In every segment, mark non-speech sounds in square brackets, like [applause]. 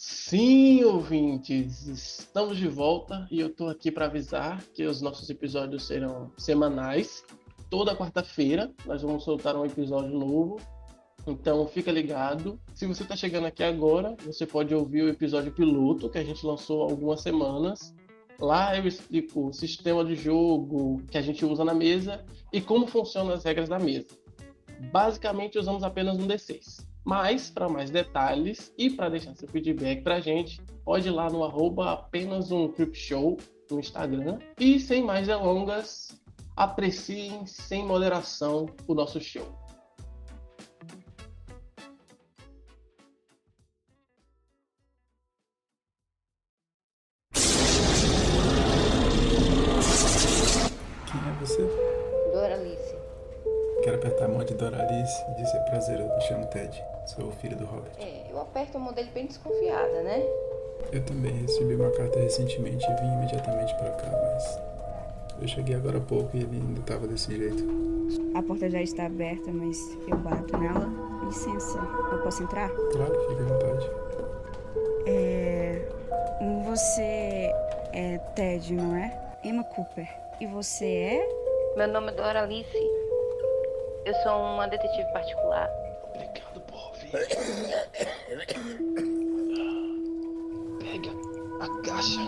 Sim, ouvintes, estamos de volta e eu tô aqui para avisar que os nossos episódios serão semanais. Toda quarta-feira nós vamos soltar um episódio novo. Então fica ligado. Se você está chegando aqui agora, você pode ouvir o episódio piloto que a gente lançou há algumas semanas. Lá eu explico o sistema de jogo que a gente usa na mesa e como funcionam as regras da mesa. Basicamente usamos apenas um D6. Mas, para mais detalhes e para deixar seu feedback para a gente, pode ir lá no arroba apenas um Show no Instagram. E sem mais delongas, apreciem sem moderação o nosso show. De Doralice e dizer prazer, eu me chamo Ted. Sou o filho do Robert. É, eu aperto a mão dele bem desconfiada, né? Eu também recebi uma carta recentemente e vim imediatamente pra cá, mas. Eu cheguei agora há pouco e ele ainda tava desse jeito. A porta já está aberta, mas eu bato nela. Licença, eu posso entrar? Claro, fique à vontade. É. Você é Ted, não é? Emma Cooper. E você é? Meu nome é Doralice. Eu sou uma detetive particular. Obrigado por ouvir. Pega a caixa,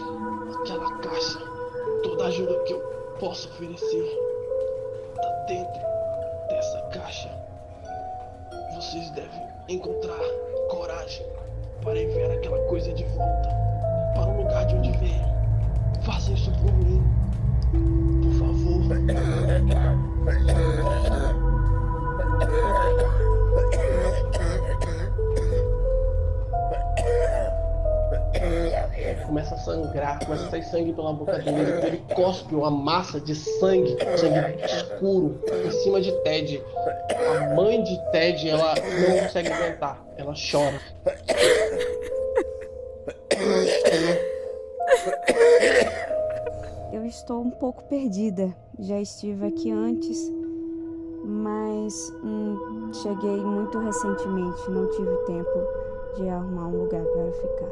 aquela caixa, toda ajuda que eu posso oferecer tá dentro dessa caixa. Vocês devem encontrar coragem para enviar aquela coisa de volta para o lugar de onde veio. Façam isso por mim, por favor. Começa a sangrar, começa a sair sangue pela boca dele. Ele cospe uma massa de sangue, sangue escuro, em cima de Ted. A mãe de Ted, ela não consegue aguentar, ela chora. Eu estou um pouco perdida. Já estive aqui antes, mas hum, cheguei muito recentemente. Não tive tempo de arrumar um lugar para ficar.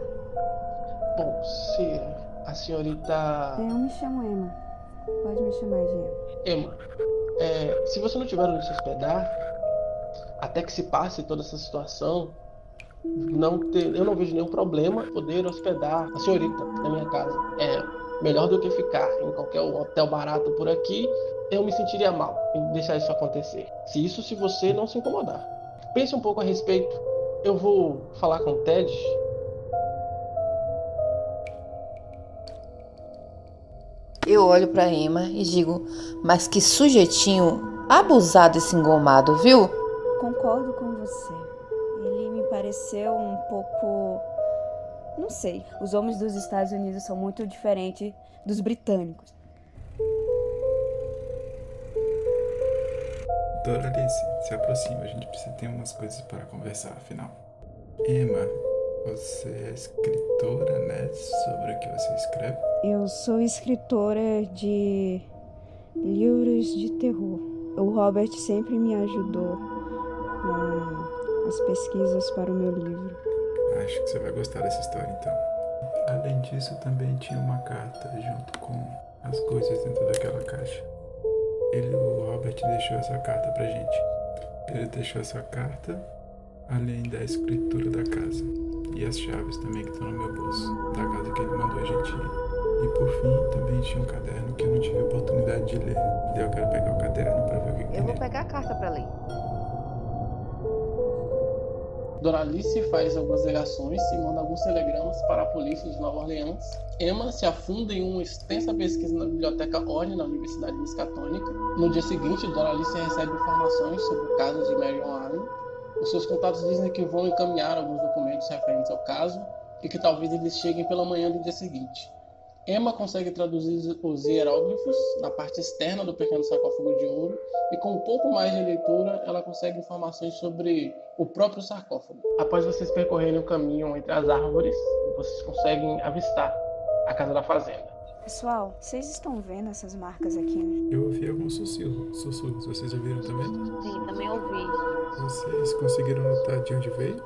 Bom, se a senhorita Eu me chamo Emma. Pode me chamar de Emma. Emma, é, se você não tiver onde se hospedar, até que se passe toda essa situação, não ter, eu não vejo nenhum problema em poder hospedar a senhorita na minha casa. É melhor do que ficar em qualquer hotel barato por aqui. Eu me sentiria mal em deixar isso acontecer. Se isso, se você não se incomodar. Pense um pouco a respeito. Eu vou falar com o Ted. Eu olho pra Emma e digo, mas que sujeitinho abusado esse engomado, viu? Concordo com você. Ele me pareceu um pouco. Não sei. Os homens dos Estados Unidos são muito diferentes dos britânicos. Doralice, se aproxima, a gente precisa ter umas coisas para conversar, afinal. Emma, você é escritora, né? Sobre o que você escreve? Eu sou escritora de livros de terror. O Robert sempre me ajudou com as pesquisas para o meu livro. Acho que você vai gostar dessa história, então. Além disso, também tinha uma carta junto com as coisas dentro daquela caixa. Ele, o Robert, deixou essa carta pra gente. Ele deixou essa carta, além da escritura da casa. E as chaves também que estão no meu bolso, da casa que ele mandou a gente ir. E por fim, também tinha um caderno que eu não tive a oportunidade de ler. Daí eu quero pegar o caderno pra ver o que, que tem Eu vou pegar a carta pra ler. Doralice faz algumas ligações e manda alguns telegramas para a polícia de Nova Orleans. Emma se afunda em uma extensa pesquisa na biblioteca Orne, na Universidade Miskatônica. No dia seguinte, Doralice recebe informações sobre o caso de Marion Allen. Os seus contatos dizem que vão encaminhar alguns documentos referentes ao caso e que talvez eles cheguem pela manhã do dia seguinte. Emma consegue traduzir os hieróglifos na parte externa do pequeno sarcófago de ouro e com um pouco mais de leitura ela consegue informações sobre o próprio sarcófago. Após vocês percorrerem o caminho entre as árvores, vocês conseguem avistar a casa da fazenda. Pessoal, vocês estão vendo essas marcas aqui? Eu ouvi alguns sussurros, sussurros. Vocês ouviram também? Sim, também ouvi. Vocês conseguiram notar de onde veio?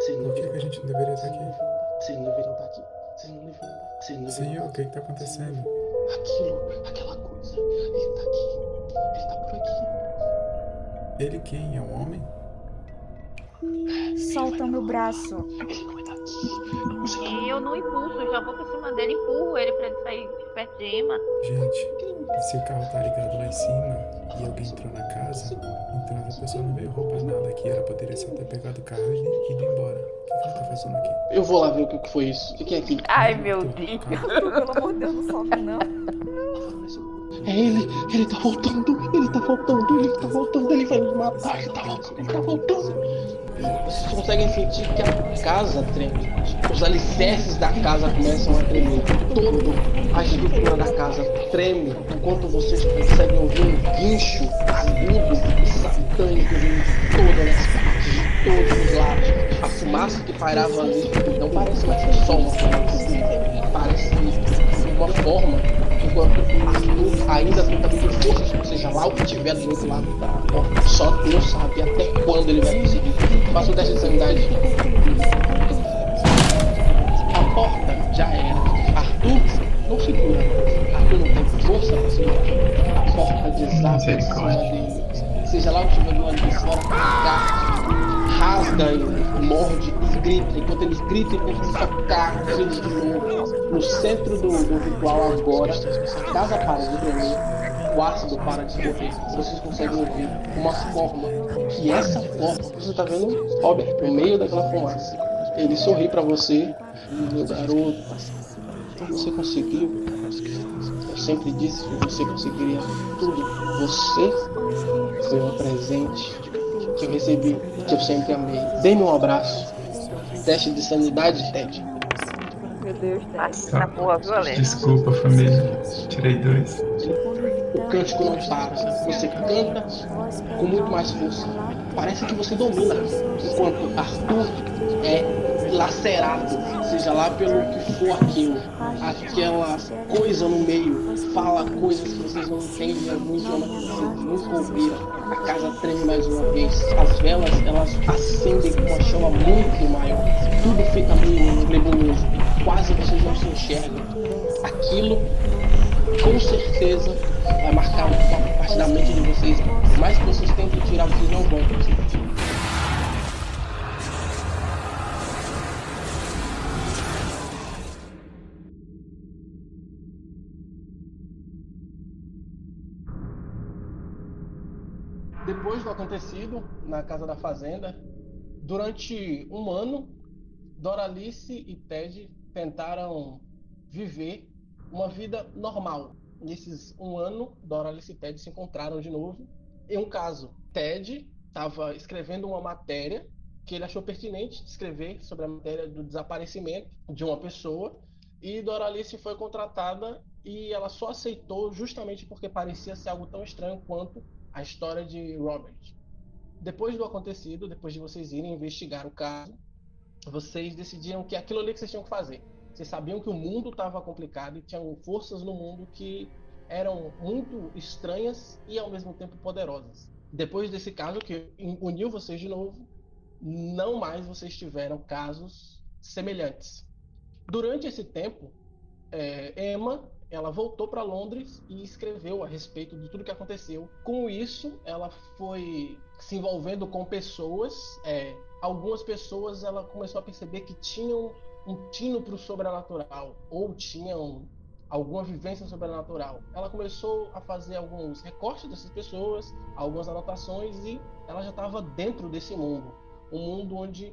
Sim, Por que, que a gente não deveria estar aqui? Vocês não deveriam estar aqui. Vocês não deveriam estar aqui. Senhor, o que está acontecendo? Aquilo, aquela coisa. Ele tá aqui. Ele tá por aqui. Ele quem? É um homem? Solta o meu braço. Não tá E eu não impulso, eu já vou pra cima dele, empurro ele pra ele sair de perto de Emma. Gente, se o carro tá ligado lá em cima e alguém entrou na casa, então essa pessoa não veio roubar nada aqui. Ela poderia só ter pegado o carro e ido embora. O que, que ela tá fazendo aqui? Eu vou lá ver o que que foi isso. Fiquem aqui. Ai, meu Arthur, Deus. [laughs] Pelo amor de Deus, não sobe não. É ele, ele tá voltando, ele tá voltando, ele tá voltando, ele vai me matar, ele tá voltando, ele tá voltando. Vocês conseguem sentir que a casa treme. Os alicerces da casa começam a tremer. Toda a estrutura da casa treme enquanto vocês conseguem ouvir um guincho agudo e satânico vindo de todas as partes, de todos os lados. A fumaça que pairava ali não parece mais só uma fumaça. Parece uma forma enquanto Arthur ainda tenta medir forças, seja lá o que tiver do outro lado da porta. Só Deus sabe até quando ele vai conseguir. Faça o teste de sanidade. A porta já era. Arthur não segura. Arthur não tem força pra segurar. A porta desaba em cima dele. Seja lá o que tiver do lado de rasga morde e grita. Enquanto ele grita e tenta socar eles de novo. No centro do, do ritual agora, de tremer, o ácido para de escorrer. Vocês conseguem ouvir uma forma. E essa forma, você tá vendo Robert no meio daquela fumaça. Ele sorri pra você, meu garoto. Você conseguiu. Eu sempre disse que você conseguiria tudo. Você foi um presente que eu recebi, que eu sempre amei. Dê-me um abraço. Teste de sanidade, Ted. Meu Deus, tá, boa? Desculpa, família. Tirei dois. O cântico não para. Você canta com muito mais força. Parece que você domina. Enquanto Arthur é lacerado, seja lá pelo que for aquilo. Aquela coisa no meio fala coisas que vocês não entendem, idioma que vocês nunca ouviram. A casa treme mais uma vez. As velas, elas acendem com uma chama muito maior. Tudo fica meio nebuloso. Quase vocês não se enxergam. Aquilo com certeza vai marcar uma parte da mente de vocês. Mais que vocês tentem tirar, vocês não vão conseguir. Depois do acontecido na casa da fazenda, durante um ano, Doralice e Ted tentaram viver uma vida normal. Nesses um ano, Doralice e Ted se encontraram de novo. Em um caso, Ted estava escrevendo uma matéria que ele achou pertinente escrever sobre a matéria do desaparecimento de uma pessoa e Doralice foi contratada e ela só aceitou justamente porque parecia ser algo tão estranho quanto a história de Robert. Depois do acontecido, depois de vocês irem investigar o caso, vocês decidiram que aquilo ali que vocês tinham que fazer. Vocês sabiam que o mundo estava complicado e tinham forças no mundo que eram muito estranhas e ao mesmo tempo poderosas. Depois desse caso que uniu vocês de novo, não mais vocês tiveram casos semelhantes. Durante esse tempo, é, Emma ela voltou para Londres e escreveu a respeito de tudo que aconteceu. Com isso, ela foi se envolvendo com pessoas. É, algumas pessoas ela começou a perceber que tinham um tino para o sobrenatural ou tinham alguma vivência sobrenatural. Ela começou a fazer alguns recortes dessas pessoas, algumas anotações e ela já estava dentro desse mundo, um mundo onde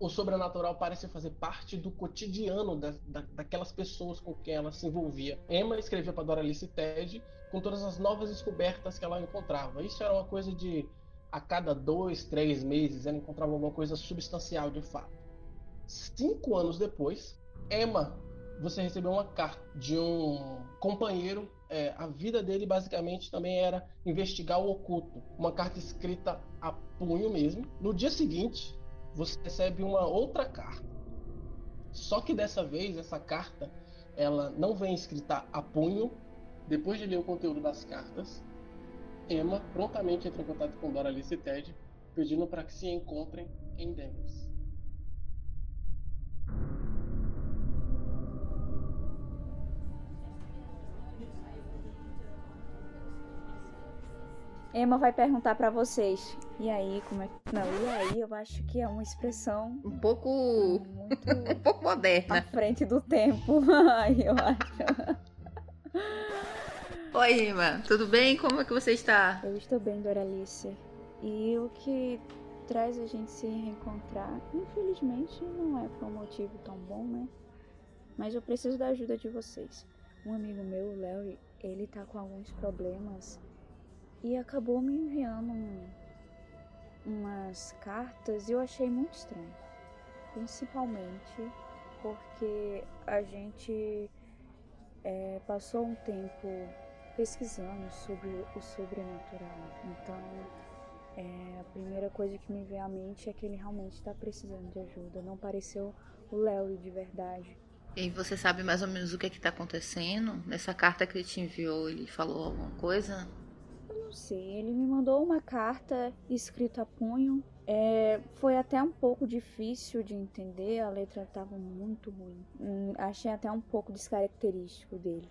o sobrenatural parece fazer parte do cotidiano da, da, daquelas pessoas com quem ela se envolvia. Emma escrevia para Doralice Ted com todas as novas descobertas que ela encontrava. Isso era uma coisa de a cada dois, três meses ela encontrava alguma coisa substancial de fato. Cinco anos depois, Emma, você recebeu uma carta de um companheiro. É, a vida dele basicamente também era investigar o oculto. Uma carta escrita a punho mesmo. No dia seguinte, você recebe uma outra carta. Só que dessa vez essa carta ela não vem escrita a punho. Depois de ler o conteúdo das cartas, Emma prontamente entra em contato com Doralice e Ted, pedindo para que se encontrem em Denver. Emma vai perguntar para vocês. E aí, como é que. Tá? Não, e aí, eu acho que é uma expressão. Um pouco. Muito... [laughs] um pouco moderna. À frente do tempo. [laughs] eu acho. Oi, Irma, tudo bem? Como é que você está? Eu estou bem, Doralice. E o que traz a gente se reencontrar, infelizmente, não é por um motivo tão bom, né? Mas eu preciso da ajuda de vocês. Um amigo meu, o Larry, ele tá com alguns problemas e acabou me enviando um- umas cartas e eu achei muito estranho. Principalmente porque a gente é, passou um tempo pesquisando sobre o sobrenatural. Então, é, a primeira coisa que me veio à mente é que ele realmente está precisando de ajuda. Não pareceu o Larry de verdade. E você sabe mais ou menos o que é que tá acontecendo? Nessa carta que ele te enviou, ele falou alguma coisa? Eu não sei, ele me mandou uma carta escrita a punho. É, foi até um pouco difícil de entender, a letra estava muito ruim. Hum, achei até um pouco descaracterístico dele.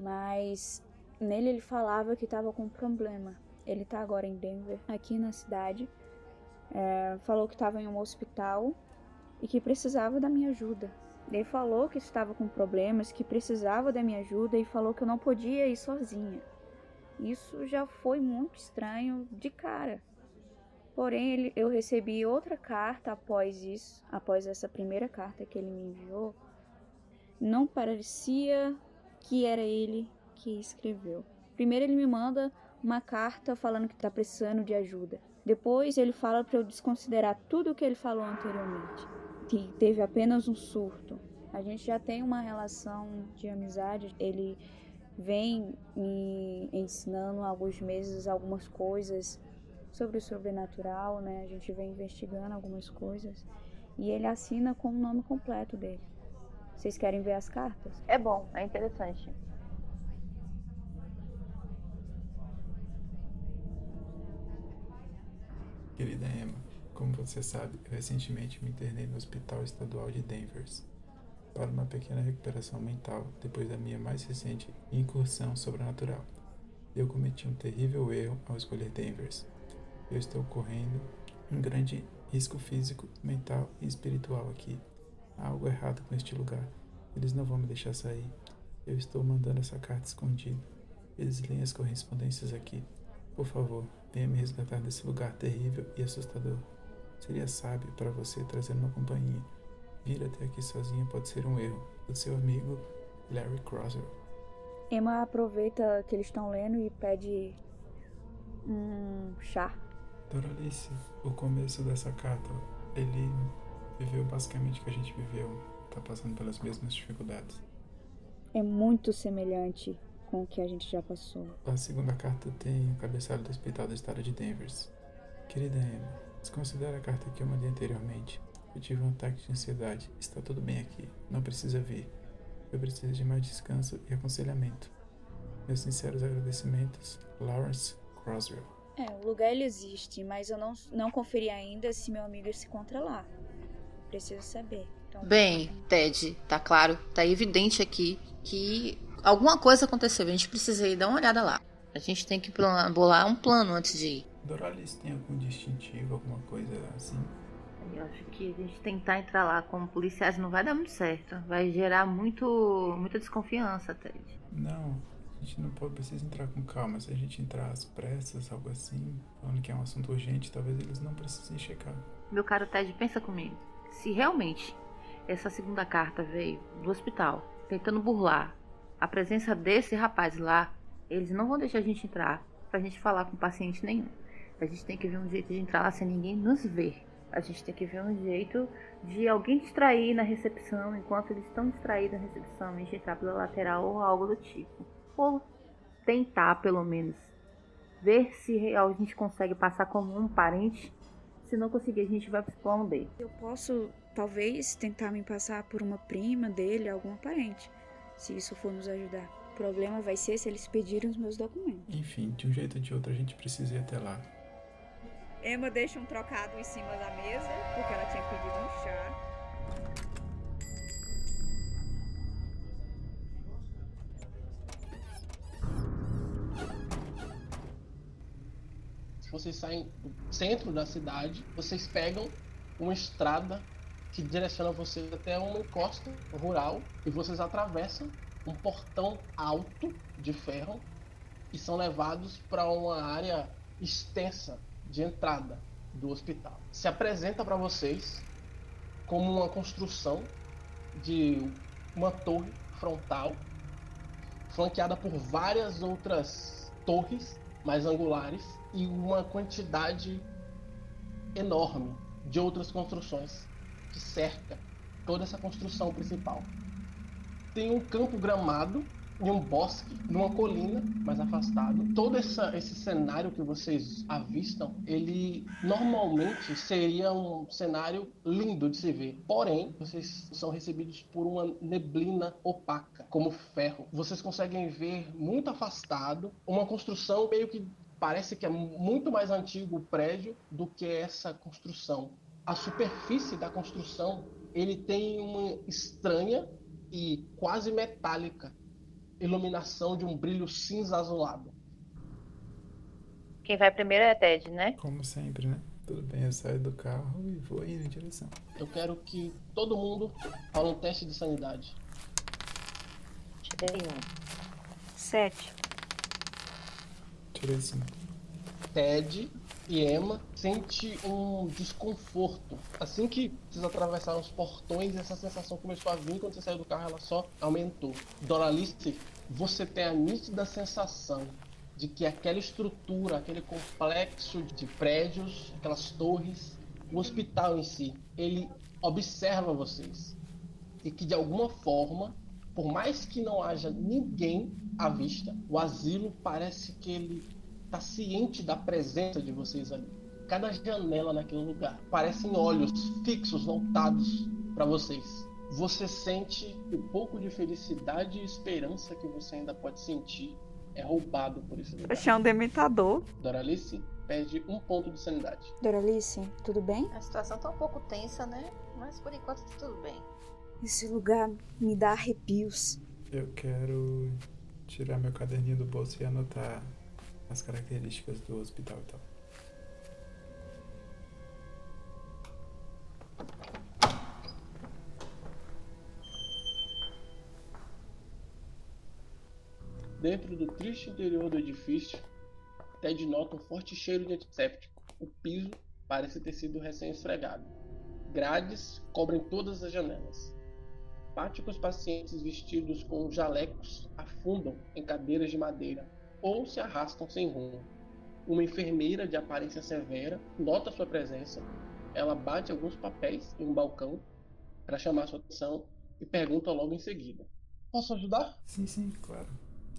Mas nele ele falava que estava com um problema. Ele tá agora em Denver, aqui na cidade. É, falou que estava em um hospital e que precisava da minha ajuda. Ele falou que estava com problemas, que precisava da minha ajuda e falou que eu não podia ir sozinha. Isso já foi muito estranho de cara. Porém, ele- eu recebi outra carta após isso, após essa primeira carta que ele me enviou. Não parecia que era ele que escreveu. Primeiro ele me manda uma carta falando que está precisando de ajuda. Depois ele fala para eu desconsiderar tudo o que ele falou anteriormente, que teve apenas um surto. A gente já tem uma relação de amizade. Ele vem me ensinando há alguns meses algumas coisas sobre o sobrenatural, né? A gente vem investigando algumas coisas e ele assina com o nome completo dele. Vocês querem ver as cartas? É bom, é interessante. Querida Emma, como você sabe, eu recentemente me internei no Hospital Estadual de Danvers para uma pequena recuperação mental depois da minha mais recente incursão sobrenatural. Eu cometi um terrível erro ao escolher Danvers. Eu estou correndo um grande risco físico, mental e espiritual aqui. Há algo errado com este lugar. Eles não vão me deixar sair. Eu estou mandando essa carta escondida. Eles leem as correspondências aqui. Por favor, venha me resgatar desse lugar terrível e assustador. Seria sábio para você trazer uma companhia. Vir até aqui sozinha pode ser um erro. Do seu amigo, Larry Crosser. Emma aproveita que eles estão lendo e pede um chá. Doralice, o começo dessa carta, ele viveu basicamente o que a gente viveu. Tá passando pelas mesmas dificuldades. É muito semelhante com o que a gente já passou. A segunda carta tem o cabeçalho do Hospital do Estado de Danvers. Querida Emma, desconsidere a carta que eu mandei anteriormente. Eu tive um ataque de ansiedade. Está tudo bem aqui. Não precisa vir. Eu preciso de mais descanso e aconselhamento. Meus sinceros agradecimentos, Lawrence Croswell. É, o lugar ele existe, mas eu não, não conferi ainda se meu amigo se encontra lá. Preciso saber. Então, Bem, Ted, tá claro, tá evidente aqui que alguma coisa aconteceu. A gente precisa ir dar uma olhada lá. A gente tem que bolar um plano antes de ir. Doralice tem algum distintivo, alguma coisa assim? Eu acho que a gente tentar entrar lá como policiais não vai dar muito certo. Vai gerar muito, muita desconfiança, Ted. Não, a gente não pode, precisa entrar com calma. Se a gente entrar às pressas, algo assim, falando que é um assunto urgente, talvez eles não precisem checar. Meu caro Ted, pensa comigo. Se realmente essa segunda carta veio do hospital tentando burlar a presença desse rapaz lá, eles não vão deixar a gente entrar pra gente falar com paciente nenhum. A gente tem que ver um jeito de entrar lá sem ninguém nos ver. A gente tem que ver um jeito de alguém distrair na recepção enquanto eles estão distraídos na recepção, a gente entrar pela lateral ou algo do tipo. Ou tentar, pelo menos, ver se a gente consegue passar como um parente. Se não conseguir, a gente vai B. Eu posso, talvez, tentar me passar por uma prima dele, algum parente, se isso for nos ajudar. O problema vai ser se eles pedirem os meus documentos. Enfim, de um jeito ou de outro a gente precisa ir até lá. Emma deixa um trocado em cima da mesa, porque ela tinha pedido um chá. Vocês saem do centro da cidade, vocês pegam uma estrada que direciona vocês até uma encosta rural e vocês atravessam um portão alto de ferro e são levados para uma área extensa de entrada do hospital. Se apresenta para vocês como uma construção de uma torre frontal, flanqueada por várias outras torres mais angulares e uma quantidade enorme de outras construções que cerca toda essa construção principal. Tem um campo gramado em um bosque, numa colina mais afastado. Todo essa, esse cenário que vocês avistam, ele normalmente seria um cenário lindo de se ver. Porém, vocês são recebidos por uma neblina opaca, como ferro. Vocês conseguem ver muito afastado uma construção meio que parece que é muito mais antigo o prédio do que essa construção. A superfície da construção ele tem uma estranha e quase metálica iluminação de um brilho cinza azulado. Quem vai primeiro é Ted, né? Como sempre, né? Tudo bem, eu saio do carro e vou indo em direção. Eu quero que todo mundo faça um teste de sanidade. Tirei um. Sete. Tirei cinco. Ted e Emma sente um desconforto. Assim que vocês atravessaram os portões, essa sensação começou a vir quando você saiu do carro, ela só aumentou. Doralice, você tem a nítida sensação de que aquela estrutura, aquele complexo de prédios, aquelas torres, o hospital em si, ele observa vocês. E que de alguma forma, por mais que não haja ninguém à vista, o asilo parece que ele está ciente da presença de vocês ali. Cada janela naquele lugar parecem olhos fixos voltados para vocês. Você sente o pouco de felicidade e esperança que você ainda pode sentir é roubado por esse lugar. Achei um dementador. Doralice perde um ponto de sanidade. Doralice, tudo bem? A situação tá um pouco tensa, né? Mas por enquanto tá tudo bem. Esse lugar me dá arrepios. Eu quero tirar meu caderninho do bolso e anotar as características do hospital e tal. Dentro do triste interior do edifício, Ted nota um forte cheiro de antisséptico. O piso parece ter sido recém-esfregado. Grades cobrem todas as janelas. Páticos pacientes vestidos com jalecos afundam em cadeiras de madeira ou se arrastam sem rumo. Uma enfermeira de aparência severa nota sua presença. Ela bate alguns papéis em um balcão para chamar sua atenção e pergunta logo em seguida: Posso ajudar? Sim, sim, claro.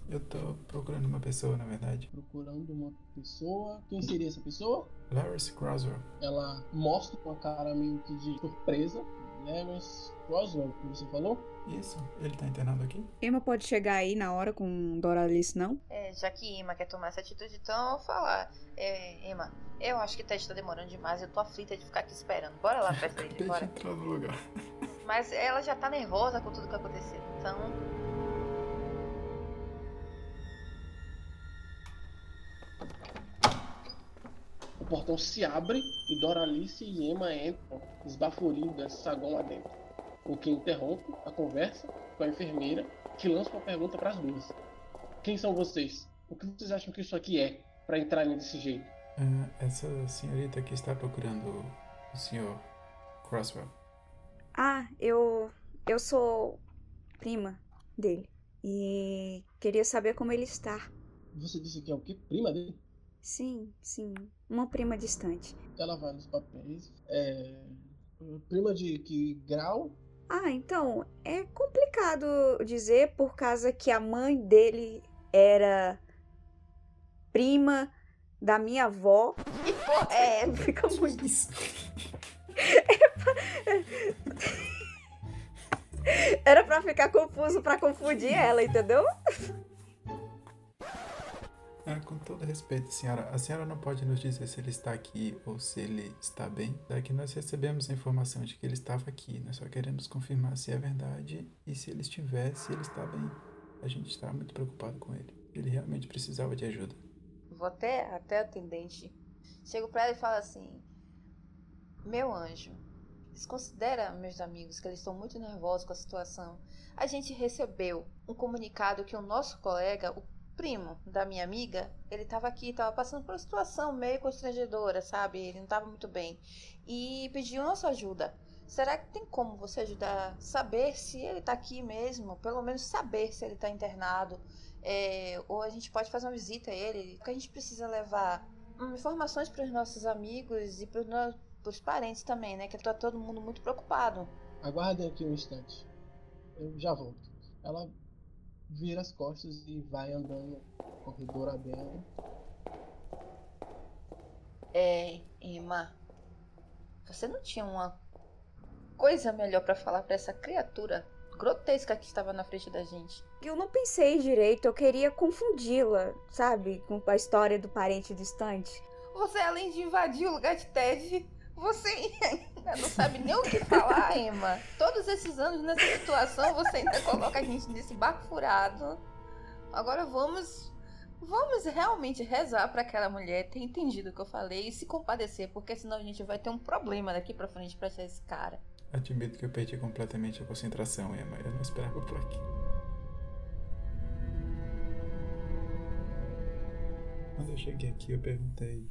Eu tô procurando uma pessoa, na verdade. Procurando uma pessoa. Quem seria essa pessoa? Larry Croswell. Ela mostra com a cara meio que de surpresa. Lawrence Croswell, que você falou? Isso, ele tá internado aqui? Emma pode chegar aí na hora com Doralice, não? É, já que Emma quer tomar essa atitude, então eu vou falar. É, Emma, eu acho que o Ted tá demorando demais. Eu tô aflita de ficar aqui esperando. Bora lá pra frente, Acabei de bora. entrar no lugar. Mas ela já tá nervosa com tudo que aconteceu. Então, portão se abre e Doralice e Emma entram, esbaforidas, saguão lá dentro. O que interrompe a conversa com a enfermeira, que lança uma pergunta para as duas. Quem são vocês? O que vocês acham que isso aqui é, para entrarem desse jeito? Ah, essa senhorita aqui está procurando o senhor Croswell. Ah, eu. Eu sou prima dele. E queria saber como ele está. Você disse que é o quê? Prima dele? Sim, sim. Uma prima distante. Ela vai nos papéis. É. Prima de que grau? Ah, então, é complicado dizer por causa que a mãe dele era prima da minha avó. É, [laughs] fica muito. Isso. [laughs] Era pra ficar confuso pra confundir ela, entendeu? [laughs] Ah, com todo respeito, senhora, a senhora não pode nos dizer se ele está aqui ou se ele está bem? Daqui nós recebemos a informação de que ele estava aqui. Nós só queremos confirmar se é verdade e se ele estiver, se ele está bem. A gente está muito preocupado com ele. Ele realmente precisava de ajuda. Vou até, até a atendente Chego pra ela e falo assim: Meu anjo, desconsidera meus amigos que eles estão muito nervosos com a situação. A gente recebeu um comunicado que o nosso colega, o primo da minha amiga, ele estava aqui, estava passando por uma situação meio constrangedora, sabe? Ele não estava muito bem e pediu nossa ajuda. Será que tem como você ajudar saber se ele está aqui mesmo? Pelo menos saber se ele está internado. É, ou a gente pode fazer uma visita a ele. Porque a gente precisa levar informações para os nossos amigos e para os parentes também, né? Que está todo mundo muito preocupado. Aguardem aqui um instante. Eu já volto. Ela vira as costas e vai andando corredor adentro. É, Emma, você não tinha uma coisa melhor para falar para essa criatura grotesca que estava na frente da gente. Eu não pensei direito, eu queria confundi-la, sabe, com a história do parente distante. Você, além de invadir o lugar de Ted, você ainda não sabe nem o que falar, Emma. Todos esses anos nessa situação, você ainda coloca a gente nesse barco furado. Agora vamos Vamos realmente rezar para aquela mulher ter entendido o que eu falei e se compadecer, porque senão a gente vai ter um problema daqui para frente para achar esse cara. Admito que eu perdi completamente a concentração, Emma. Eu não esperava por aqui. Quando eu cheguei aqui, eu perguntei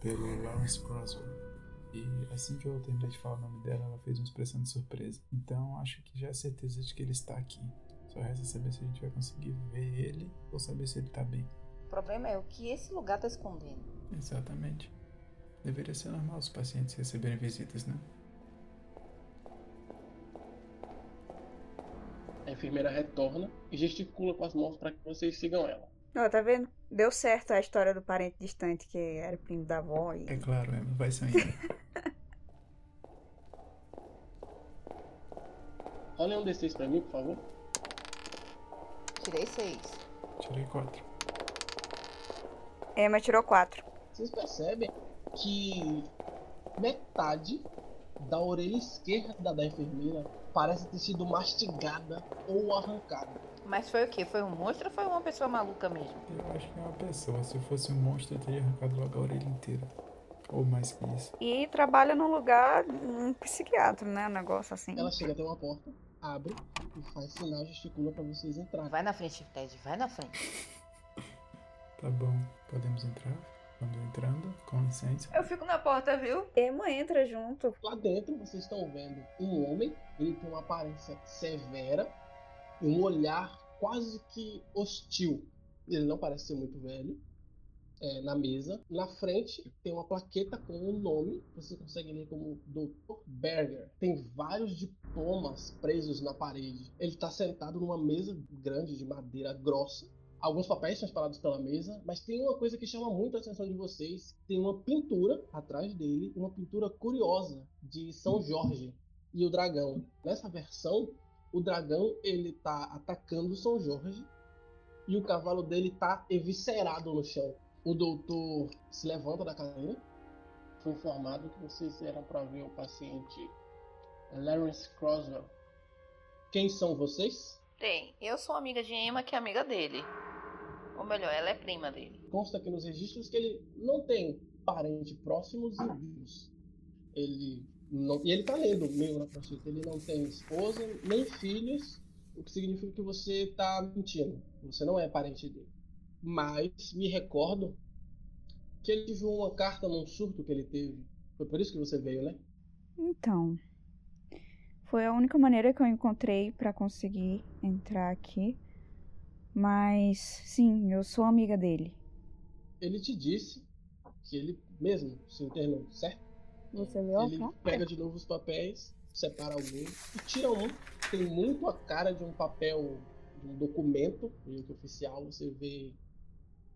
pelo Lawrence Croswell. E assim que eu terminei de falar o nome dela, ela fez uma expressão de surpresa. Então acho que já é certeza de que ele está aqui. Só resta saber se a gente vai conseguir ver ele ou saber se ele está bem. O problema é o que esse lugar está escondendo. Exatamente. Deveria ser normal os pacientes receberem visitas, né? A enfermeira retorna e gesticula com as mãos para que vocês sigam ela. Ó, tá vendo? Deu certo a história do parente distante que era primo da avó e... É claro, Emma, vai saindo. [laughs] Olha um D6 pra mim, por favor. Tirei seis. Tirei quatro. Emma tirou quatro. Vocês percebem que metade da orelha esquerda da enfermeira parece ter sido mastigada ou arrancada. Mas foi o quê? Foi um monstro ou foi uma pessoa maluca mesmo? Eu acho que é uma pessoa. Se fosse um monstro, eu teria arrancado logo a orelha inteira. Ou mais que isso. E trabalha num lugar, um psiquiatra, né? Um negócio assim. Ela chega até uma porta, abre e faz sinal, gesticula para vocês entrarem. Vai na frente, Ted, vai na frente. Tá bom, podemos entrar? Vamos entrando, com licença. Eu fico na porta, viu? Emma entra junto. Lá dentro vocês estão vendo um homem, ele tem uma aparência severa, um olhar quase que hostil. Ele não parece ser muito velho. É, na mesa. Na frente tem uma plaqueta com o um nome, você consegue ler como Dr. Berger. Tem vários diplomas presos na parede. Ele está sentado numa mesa grande de madeira grossa. Alguns papéis são espalhados pela mesa, mas tem uma coisa que chama muito a atenção de vocês. Tem uma pintura atrás dele, uma pintura curiosa de São Jorge e o dragão. Nessa versão, o dragão ele tá atacando São Jorge e o cavalo dele tá eviscerado no chão. O doutor se levanta da cadeira. Foi informado que vocês eram para ver o paciente Lawrence Croswell. Quem são vocês? Tem. Eu sou amiga de Emma, que é amiga dele. Ou melhor, ela é prima dele. Consta aqui nos registros que ele não tem parente próximos e vivos. Ele não, e ele tá lendo meio na prostituta. Ele não tem esposa nem filhos, o que significa que você tá mentindo. Você não é parente dele. Mas me recordo que ele teve uma carta num surto que ele teve. Foi por isso que você veio, né? Então, foi a única maneira que eu encontrei para conseguir entrar aqui. Mas sim, eu sou amiga dele. Ele te disse que ele mesmo se internou, certo? Você leu a Ele pega de novo os papéis, separa alguns e tira um. Tem muito a cara de um papel, de um documento, meio que oficial. Você vê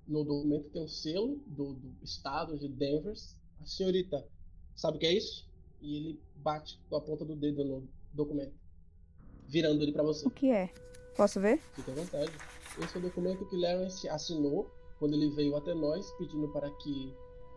no documento tem um selo do, do estado de Denver. A senhorita, sabe o que é isso? E ele bate com a ponta do dedo no documento, virando ele para você. O que é? Posso ver? Fique à vontade. Esse é o documento que Lawrence assinou quando ele veio até nós, pedindo para que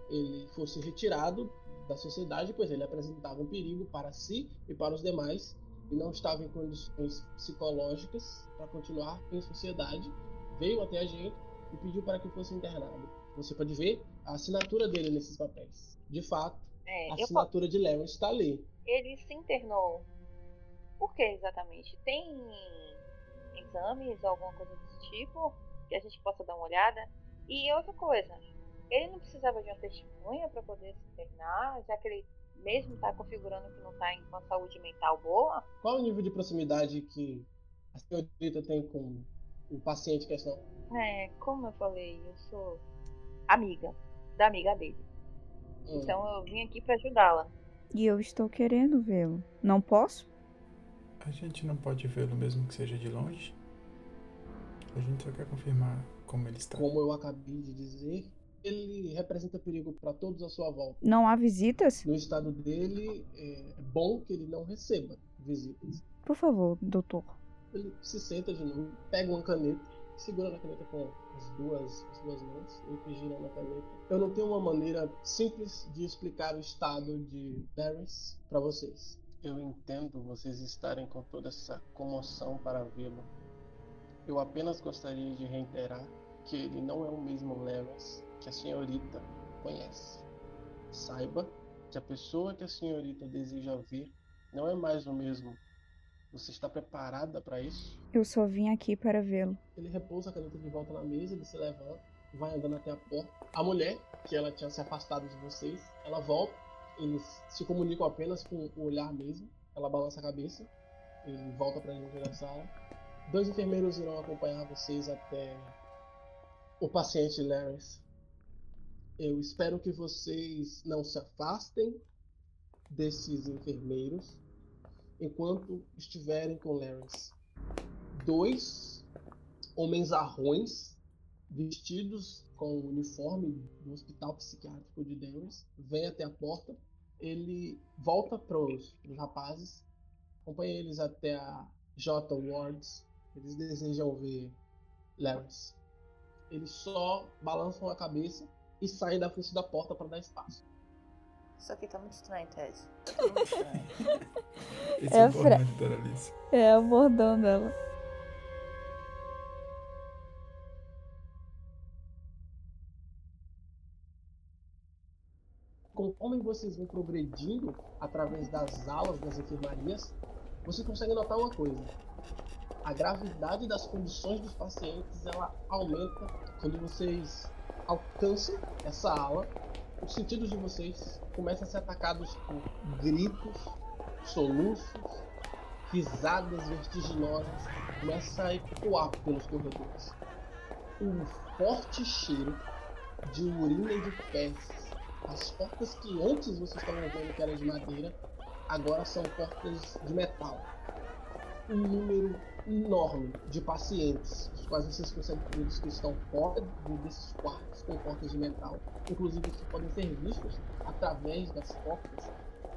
ele fosse retirado da sociedade, pois ele apresentava um perigo para si e para os demais e não estava em condições psicológicas para continuar em sociedade. Veio até a gente e pediu para que fosse internado. Você pode ver a assinatura dele nesses papéis. De fato, É, a assinatura de Larry está ali. Ele se internou. Por que exatamente? Tem exames, alguma coisa desse tipo? Que a gente possa dar uma olhada? E outra coisa, ele não precisava de uma testemunha para poder se internar, já que ele mesmo está configurando que não está com a saúde mental boa? Qual o nível de proximidade que a senhorita tem com o paciente em questão? É, como eu falei, eu sou amiga da amiga dele. Hum. Então eu vim aqui para ajudá-la. E eu estou querendo vê-lo. Não posso? A gente não pode vê-lo mesmo que seja de longe. A gente só quer confirmar como ele está. Como eu acabei de dizer, ele representa perigo para todos à sua volta. Não há visitas? No estado dele, é bom que ele não receba visitas. Por favor, doutor. Ele se senta de novo, pega uma caneta, segura na caneta com as duas, as duas mãos, que gira na caneta. Eu não tenho uma maneira simples de explicar o estado de Paris para vocês. Eu entendo vocês estarem com toda essa comoção para vê-lo. Eu apenas gostaria de reiterar que ele não é o mesmo Lawrence que a senhorita conhece. Saiba que a pessoa que a senhorita deseja ver não é mais o mesmo. Você está preparada para isso? Eu só vim aqui para vê-lo. Ele repousa a caneta de volta na mesa, ele se levanta, vai andando até a porta. A mulher, que ela tinha se afastado de vocês, ela volta. Eles se comunicam apenas com o olhar mesmo. Ela balança a cabeça. Ele volta para dentro da sala. Dois enfermeiros irão acompanhar vocês até o paciente Lawrence. Eu espero que vocês não se afastem desses enfermeiros enquanto estiverem com Lawrence. Dois homens arrões vestidos com o uniforme do hospital psiquiátrico de Denver vêm até a porta. Ele volta para os rapazes, acompanha eles até a J Wards. Eles desejam ver Lawrence. Eles só balançam a cabeça e saem da frente da porta para dar espaço. Isso aqui tá muito estranho, Ted. Esse É é o fra- bordão. É, abordando ela. conforme vocês vão progredindo através das alas das enfermarias, você consegue notar uma coisa. A gravidade das condições dos pacientes ela aumenta quando vocês alcançam essa ala. Os sentidos de vocês começam a ser atacados por gritos, soluços, risadas vertiginosas, começa a ecoar pelos corredores. Um forte cheiro de urina e de fezes as portas que antes vocês estavam vendo que era de madeira, agora são portas de metal. Um número enorme de pacientes, os quais vocês conseguem ver que estão fora de- desses quartos com portas de metal, inclusive que podem ser vistos através das portas.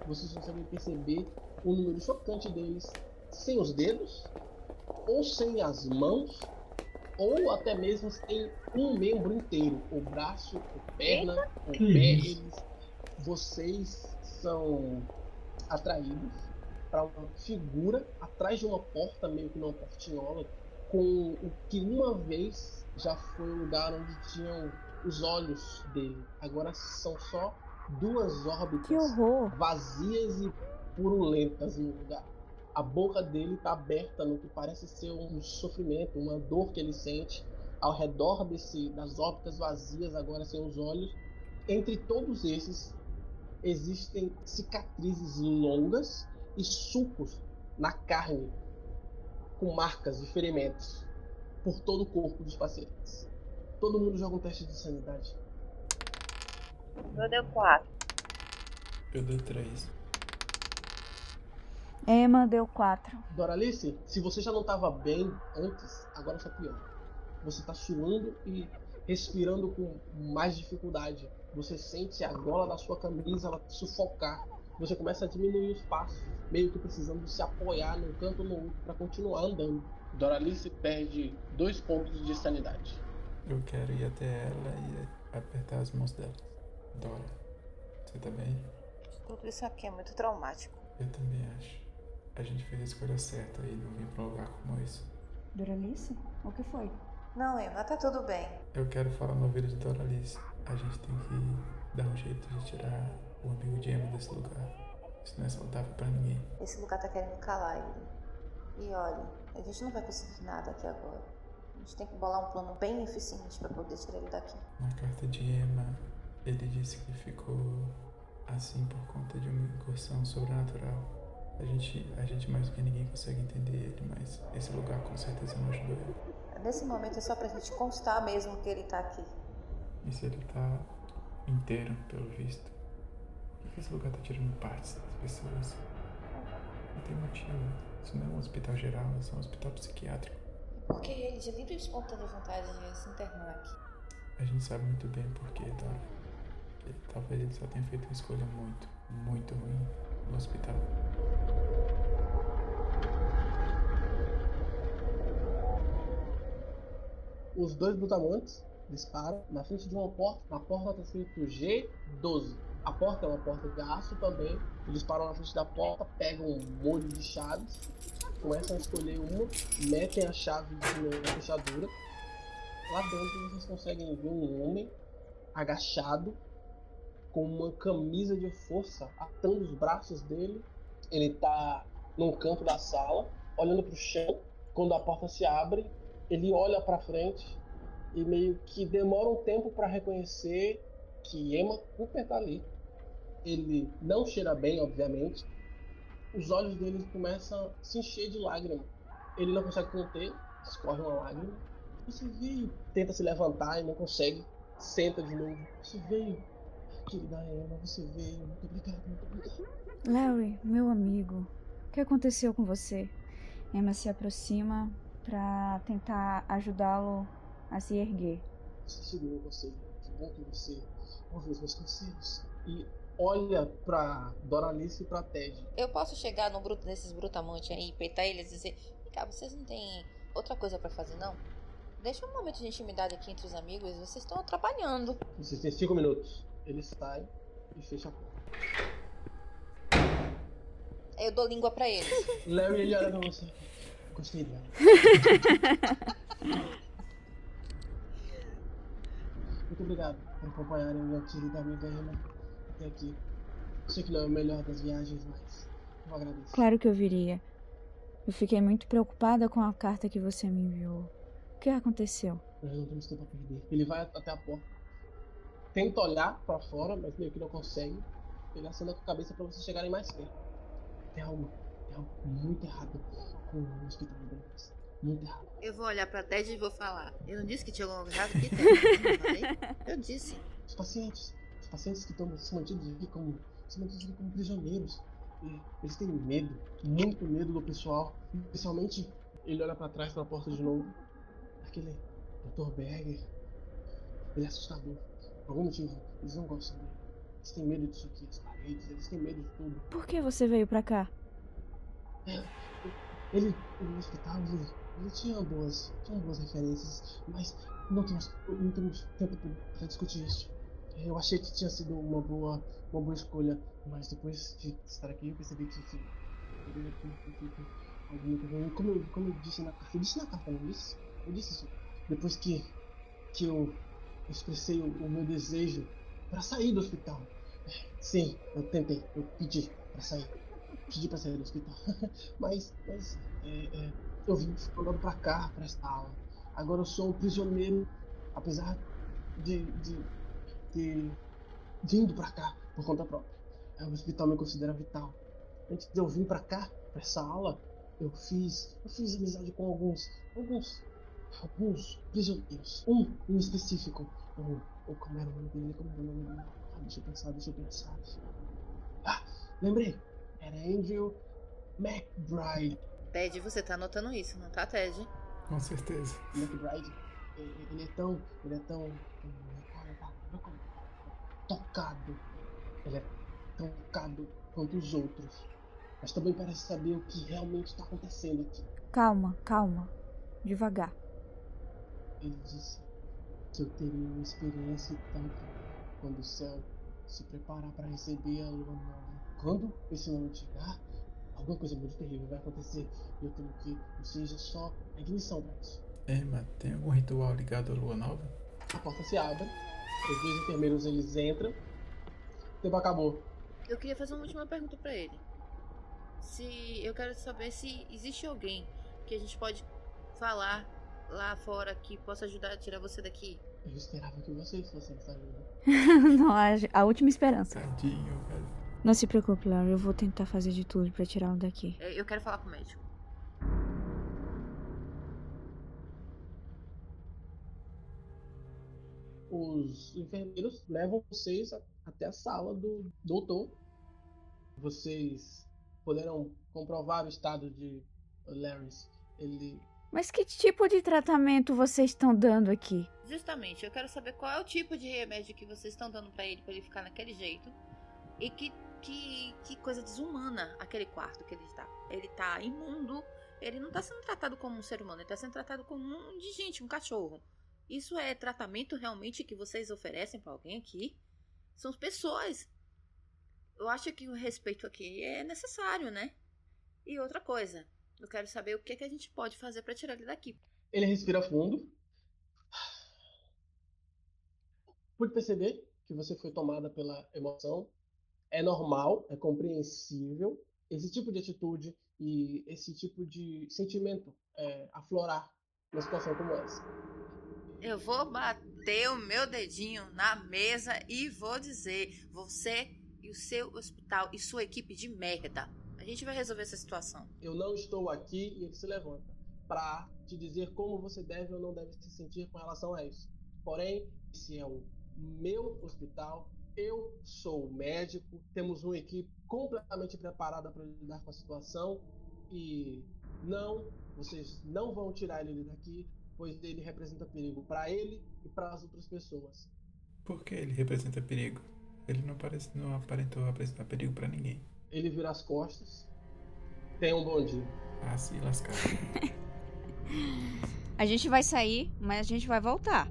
Vocês conseguem perceber o número chocante deles sem os dedos, ou sem as mãos, ou até mesmo sem um membro inteiro, o braço, a perna, o pé, vocês são atraídos para uma figura atrás de uma porta, meio que numa portinhola, com o que uma vez já foi o lugar onde tinham os olhos dele. Agora são só duas órbitas vazias e purulentas no lugar. A boca dele está aberta no que parece ser um sofrimento, uma dor que ele sente ao redor desse, das órbitas vazias, agora sem os olhos. Entre todos esses existem cicatrizes longas e sucos na carne, com marcas de ferimentos por todo o corpo dos pacientes. Todo mundo joga um teste de sanidade. Meu deu quatro. Eu dei três. Emma deu quatro. Doralice, se você já não estava bem antes, agora está pior. Você está suando e respirando com mais dificuldade. Você sente a gola da sua camisa ela sufocar. Você começa a diminuir os passos, meio que precisando se apoiar num canto ou no outro para continuar andando. Doralice perde dois pontos de sanidade. Eu quero ir até ela e apertar as mãos dela. Dora, você tá bem? Tudo isso aqui é muito traumático. Eu também acho. A gente fez a escolha certa e não vim pra um lugar como esse. Doralice? O que foi? Não, Emma, tá tudo bem. Eu quero falar no ouvido de Doralice. A gente tem que dar um jeito de tirar o amigo de Emma desse lugar. Isso não é saudável pra ninguém. Esse lugar tá querendo calar ele. E olha, a gente não vai conseguir nada aqui agora. A gente tem que bolar um plano bem eficiente pra poder tirar ele daqui. Na carta de Emma, ele disse que ficou assim por conta de uma incursão sobrenatural. A gente, a gente mais do que ninguém consegue entender ele, mas esse lugar com certeza não ajudou ele. Nesse momento é só pra gente constar mesmo que ele tá aqui. E se ele tá inteiro, pelo visto? Por que esse lugar tá tirando partes das pessoas? Não tem motivo. Isso não é um hospital geral, isso é um hospital psiquiátrico. Porque ele de livre e espontânea vontade ia se internar aqui. A gente sabe muito bem por quê, Dora. Ele- Talvez ele só tenha feito uma escolha muito, muito ruim no hospital. Os dois brutamontes disparam na frente de uma porta. Na porta está escrito G12. A porta é uma porta de aço também. Eles param na frente da porta, pegam um molho de chaves, começam a escolher uma, metem a chave na fechadura. Lá dentro vocês conseguem ver um homem agachado, com uma camisa de força atando os braços dele. Ele tá num canto da sala, olhando pro chão. Quando a porta se abre, ele olha pra frente e meio que demora um tempo pra reconhecer que Emma Cooper tá ali. Ele não cheira bem, obviamente. Os olhos dele começam a se encher de lágrimas. Ele não consegue conter, escorre uma lágrima. Você veio. Tenta se levantar e não consegue. Senta de novo. Você veio. Querida Emma, você veio. Muito obrigado, muito obrigado. Larry, meu amigo, o que aconteceu com você? Emma se aproxima pra tentar ajudá-lo a se erguer. Você segurou você. Que bom que você ouviu os meus conselhos. E olha pra Doralice e pra Ted. Eu posso chegar no bruto desses brutamontes aí, peitar eles e dizer: "Vem cá, vocês não têm outra coisa pra fazer, não? Deixa um momento de intimidade aqui entre os amigos, vocês estão atrapalhando. Vocês têm cinco minutos. Ele sai e fecha a porta. Eu dou língua pra eles. [laughs] Larry, ele olha pra você. Gostei dela. [laughs] Muito obrigado por acompanharem minha querida amiga Emma até aqui. Sei que não é o melhor das viagens, mas eu agradeço. Claro que eu viria. Eu fiquei muito preocupada com a carta que você me enviou. O que aconteceu? Nós não temos tempo a perder. Ele vai até a porta. Tenta olhar pra fora, mas meio que não consegue. Ele acena com a cabeça pra vocês chegarem mais perto. Tem algo, tem algo muito errado com o hospital de. Eu vou olhar pra Ted e vou falar. Eu não disse que tinha alguma coisa errada aqui, [laughs] Ted? Eu não falei? Eu disse. Os pacientes, os pacientes que estão se mantidos aqui como, se mantidos aqui como prisioneiros, eles têm medo, muito medo do pessoal. Especialmente, ele olha pra trás pra porta de novo. Aquele Dr. Berger, ele é assustador. Por algum motivo, eles não gostam dele. Eles têm medo disso aqui, as paredes, eles têm medo de tudo. Por que você veio pra cá? Ele, no hospital, ele, ele tinha boas, tinha boas referências, mas não temos, não temos tempo para discutir isso. Eu achei que tinha sido uma boa, uma boa escolha, mas depois de estar aqui eu percebi que ruim. Como eu, como eu disse na carta, eu disse na carta, não disse? Eu disse isso. Depois que, que eu expressei o, o meu desejo para sair do hospital. Sim, eu tentei, eu pedi para sair pedi pra sair do hospital. [laughs] mas, mas é, é, eu vim andando pra cá, pra esta aula. Agora eu sou um prisioneiro, apesar de, de, de vindo pra cá por conta própria. É, o hospital me considera vital. Antes de eu vir pra cá, pra essa aula, eu fiz, eu fiz amizade com alguns, alguns, alguns prisioneiros. Um em específico. O como era o nome dele? Como era o nome dele? Ah, deixa eu pensar, deixa eu pensar. Ah, lembrei. Era Andrew McBride. Ted, você tá anotando isso, não tá, Ted? Com certeza. McBride, ele ele é tão. Ele é tão. Qual é? Como? Tocado. Ele é tão tocado quanto os outros. Mas também parece saber o que realmente está acontecendo aqui. Calma, calma. Devagar. Ele disse que eu teria uma experiência tanto quando o céu se preparar para receber a lua nova. Quando esse momento chegar, alguma coisa muito terrível vai acontecer. E eu tenho que, seja, só a ignição para isso. Emma, tem algum ritual ligado à lua nova? A porta se abre, os dois enfermeiros eles entram. O tempo acabou. Eu queria fazer uma última pergunta para ele. Se eu quero saber se existe alguém que a gente pode falar lá fora que possa ajudar a tirar você daqui. Eu esperava que vocês fossem essa ajuda. [laughs] Não, a, a última esperança. Tadinho, velho. Não se preocupe, Laura. Eu vou tentar fazer de tudo pra tirá-lo daqui. É, Eu quero falar com o médico. Os enfermeiros levam vocês até a sala do doutor. Vocês poderão comprovar o estado de Larrys. Ele Mas que tipo de tratamento vocês estão dando aqui? Justamente, eu quero saber qual é o tipo de remédio que vocês estão dando pra ele pra ele ficar naquele jeito. E que, que, que coisa desumana aquele quarto que ele está. Ele tá imundo, ele não tá sendo tratado como um ser humano, ele tá sendo tratado como um de gente, um cachorro. Isso é tratamento realmente que vocês oferecem pra alguém aqui? São pessoas. Eu acho que o respeito aqui é necessário, né? E outra coisa, eu quero saber o que, que a gente pode fazer pra tirar ele daqui. Ele respira fundo. Pude perceber que você foi tomada pela emoção. É normal, é compreensível esse tipo de atitude e esse tipo de sentimento é, aflorar numa situação como essa. Eu vou bater o meu dedinho na mesa e vou dizer: você e o seu hospital e sua equipe de merda. A gente vai resolver essa situação. Eu não estou aqui e ele se levanta para te dizer como você deve ou não deve se sentir com relação a isso. Porém, esse é o meu hospital. Eu sou médico, temos uma equipe completamente preparada para lidar com a situação e não, vocês não vão tirar ele daqui, pois ele representa perigo para ele e para as outras pessoas. Por que ele representa perigo? Ele não, parece, não aparentou apresentar perigo pra ninguém. Ele vira as costas. Tenha um bom dia. Ah, se lascar. [laughs] A gente vai sair, mas a gente vai voltar.